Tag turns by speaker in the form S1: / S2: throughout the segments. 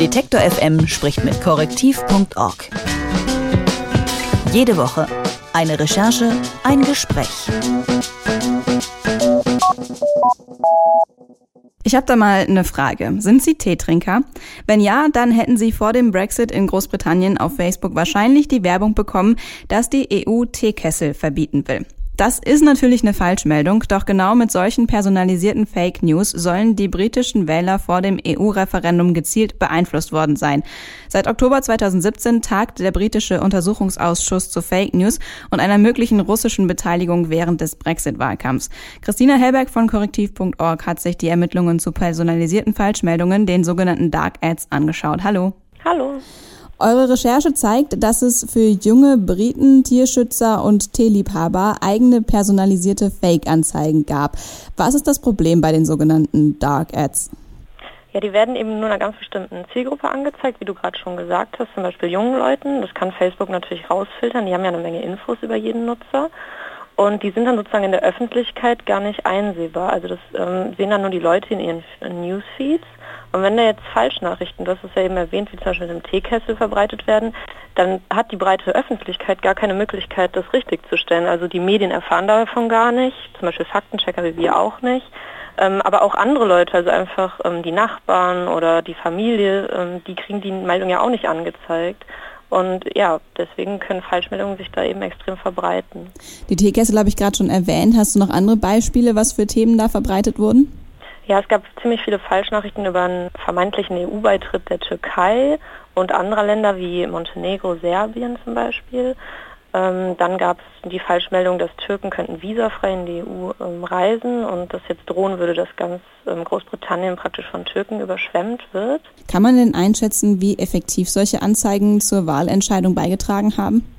S1: Detektor FM spricht mit korrektiv.org. Jede Woche eine Recherche, ein Gespräch.
S2: Ich habe da mal eine Frage. Sind Sie Teetrinker? Wenn ja, dann hätten Sie vor dem Brexit in Großbritannien auf Facebook wahrscheinlich die Werbung bekommen, dass die EU Teekessel verbieten will. Das ist natürlich eine Falschmeldung, doch genau mit solchen personalisierten Fake News sollen die britischen Wähler vor dem EU-Referendum gezielt beeinflusst worden sein. Seit Oktober 2017 tagt der britische Untersuchungsausschuss zu Fake News und einer möglichen russischen Beteiligung während des Brexit-Wahlkampfs. Christina Hellberg von korrektiv.org hat sich die Ermittlungen zu personalisierten Falschmeldungen, den sogenannten Dark Ads, angeschaut. Hallo.
S3: Hallo.
S2: Eure Recherche zeigt, dass es für junge Briten, Tierschützer und Teeliebhaber eigene personalisierte Fake-Anzeigen gab. Was ist das Problem bei den sogenannten Dark Ads?
S3: Ja, die werden eben nur einer ganz bestimmten Zielgruppe angezeigt, wie du gerade schon gesagt hast, zum Beispiel jungen Leuten. Das kann Facebook natürlich rausfiltern. Die haben ja eine Menge Infos über jeden Nutzer. Und die sind dann sozusagen in der Öffentlichkeit gar nicht einsehbar. Also das ähm, sehen dann nur die Leute in ihren Newsfeeds. Und wenn da jetzt Falschnachrichten, das ist ja eben erwähnt, wie zum Beispiel im Teekessel verbreitet werden, dann hat die breite Öffentlichkeit gar keine Möglichkeit, das richtig zu stellen. Also die Medien erfahren davon gar nicht, zum Beispiel Faktenchecker wie wir auch nicht. Ähm, aber auch andere Leute, also einfach ähm, die Nachbarn oder die Familie, ähm, die kriegen die Meldung ja auch nicht angezeigt. Und ja, deswegen können Falschmeldungen sich da eben extrem verbreiten.
S2: Die Teekessel habe ich gerade schon erwähnt. Hast du noch andere Beispiele, was für Themen da verbreitet wurden?
S3: Ja, es gab ziemlich viele Falschnachrichten über einen vermeintlichen EU-Beitritt der Türkei und anderer Länder wie Montenegro, Serbien zum Beispiel. Ähm, dann gab es die Falschmeldung, dass Türken könnten visafrei in die EU ähm, reisen und dass jetzt drohen würde, dass ganz ähm, Großbritannien praktisch von Türken überschwemmt wird.
S2: Kann man denn einschätzen, wie effektiv solche Anzeigen zur Wahlentscheidung beigetragen haben?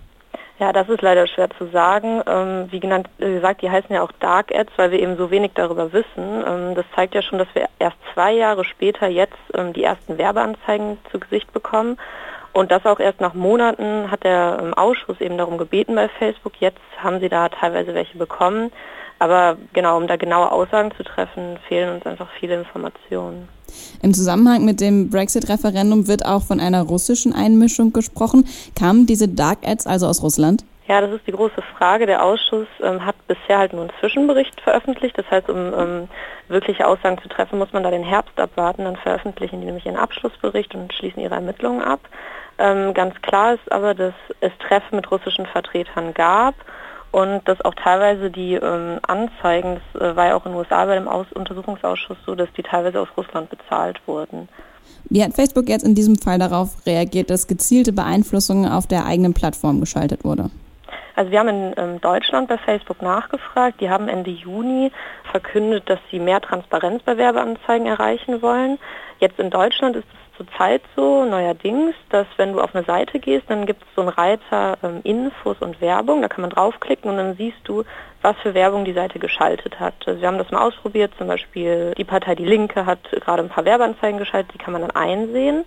S3: Ja, das ist leider schwer zu sagen. Ähm, wie genannt, äh, gesagt, die heißen ja auch Dark Ads, weil wir eben so wenig darüber wissen. Ähm, das zeigt ja schon, dass wir erst zwei Jahre später jetzt ähm, die ersten Werbeanzeigen zu Gesicht bekommen. Und das auch erst nach Monaten hat der ähm, Ausschuss eben darum gebeten bei Facebook. Jetzt haben sie da teilweise welche bekommen. Aber genau, um da genaue Aussagen zu treffen, fehlen uns einfach viele Informationen.
S2: Im Zusammenhang mit dem Brexit-Referendum wird auch von einer russischen Einmischung gesprochen. Kamen diese Dark Ads also aus Russland?
S3: Ja, das ist die große Frage. Der Ausschuss ähm, hat bisher halt nur einen Zwischenbericht veröffentlicht. Das heißt, um ähm, wirkliche Aussagen zu treffen, muss man da den Herbst abwarten. Dann veröffentlichen die nämlich ihren Abschlussbericht und schließen ihre Ermittlungen ab. Ähm, ganz klar ist aber, dass es Treffen mit russischen Vertretern gab und dass auch teilweise die ähm, Anzeigen, das äh, war ja auch in den USA bei dem Aus Untersuchungsausschuss so, dass die teilweise aus Russland bezahlt wurden.
S2: Wie hat Facebook jetzt in diesem Fall darauf reagiert, dass gezielte Beeinflussung auf der eigenen Plattform geschaltet wurde?
S3: Also wir haben in ähm, Deutschland bei Facebook nachgefragt. Die haben Ende Juni verkündet, dass sie mehr Transparenz bei Werbeanzeigen erreichen wollen. Jetzt in Deutschland ist es zurzeit so neuerdings, dass wenn du auf eine Seite gehst, dann gibt es so einen Reiter ähm, Infos und Werbung, da kann man draufklicken und dann siehst du, was für Werbung die Seite geschaltet hat. Also wir haben das mal ausprobiert, zum Beispiel die Partei Die Linke hat gerade ein paar Werbeanzeigen geschaltet, die kann man dann einsehen.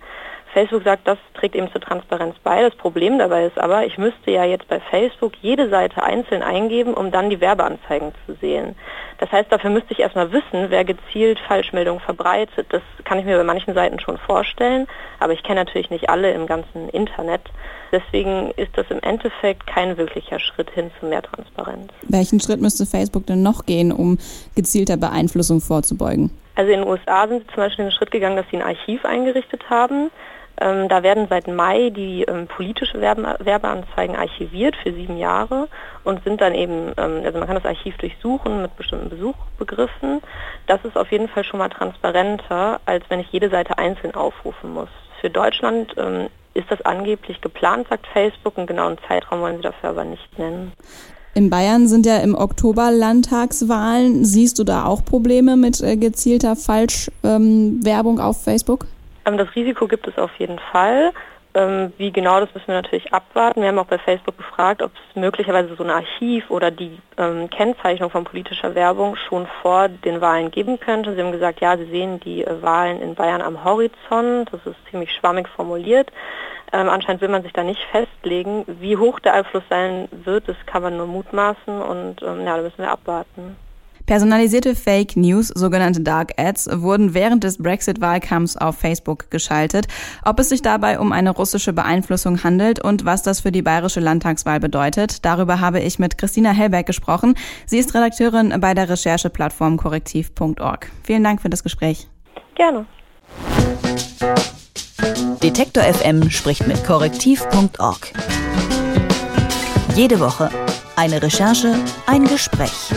S3: Facebook sagt, das trägt eben zur Transparenz bei. Das Problem dabei ist aber, ich müsste ja jetzt bei Facebook jede Seite einzeln eingeben, um dann die Werbeanzeigen zu sehen. Das heißt, dafür müsste ich erstmal wissen, wer gezielt Falschmeldungen verbreitet. Das kann ich mir bei manchen Seiten schon vorstellen, aber ich kenne natürlich nicht alle im ganzen Internet. Deswegen ist das im Endeffekt kein wirklicher Schritt hin zu mehr Transparenz.
S2: Welchen Schritt müsste Facebook denn noch gehen, um gezielter Beeinflussung vorzubeugen?
S3: Also in den USA sind sie zum Beispiel den Schritt gegangen, dass sie ein Archiv eingerichtet haben. Ähm, da werden seit Mai die ähm, politische Werbe Werbeanzeigen archiviert für sieben Jahre und sind dann eben, ähm, also man kann das Archiv durchsuchen mit bestimmten Besuchbegriffen. Das ist auf jeden Fall schon mal transparenter, als wenn ich jede Seite einzeln aufrufen muss. Für Deutschland ähm, ist das angeblich geplant, sagt Facebook, einen genauen Zeitraum wollen sie dafür aber nicht nennen.
S2: In Bayern sind ja im Oktober Landtagswahlen. Siehst du da auch Probleme mit äh, gezielter Falschwerbung ähm, auf Facebook?
S3: Ähm, das Risiko gibt es auf jeden Fall. Ähm, wie genau, das müssen wir natürlich abwarten. Wir haben auch bei Facebook gefragt, ob es möglicherweise so ein Archiv oder die ähm, Kennzeichnung von politischer Werbung schon vor den Wahlen geben könnte. Sie haben gesagt, ja, Sie sehen die äh, Wahlen in Bayern am Horizont. Das ist ziemlich schwammig formuliert. Ähm, anscheinend will man sich da nicht festlegen. Wie hoch der Einfluss sein wird, das kann man nur mutmaßen und ähm, ja, da müssen wir abwarten.
S2: Personalisierte Fake News, sogenannte Dark Ads, wurden während des Brexit-Wahlkampfs auf Facebook geschaltet. Ob es sich dabei um eine russische Beeinflussung handelt und was das für die bayerische Landtagswahl bedeutet, darüber habe ich mit Christina Hellberg gesprochen. Sie ist Redakteurin bei der Rechercheplattform korrektiv.org. Vielen Dank für das Gespräch.
S3: Gerne.
S1: Detektor FM spricht mit korrektiv.org. Jede Woche eine Recherche, ein Gespräch.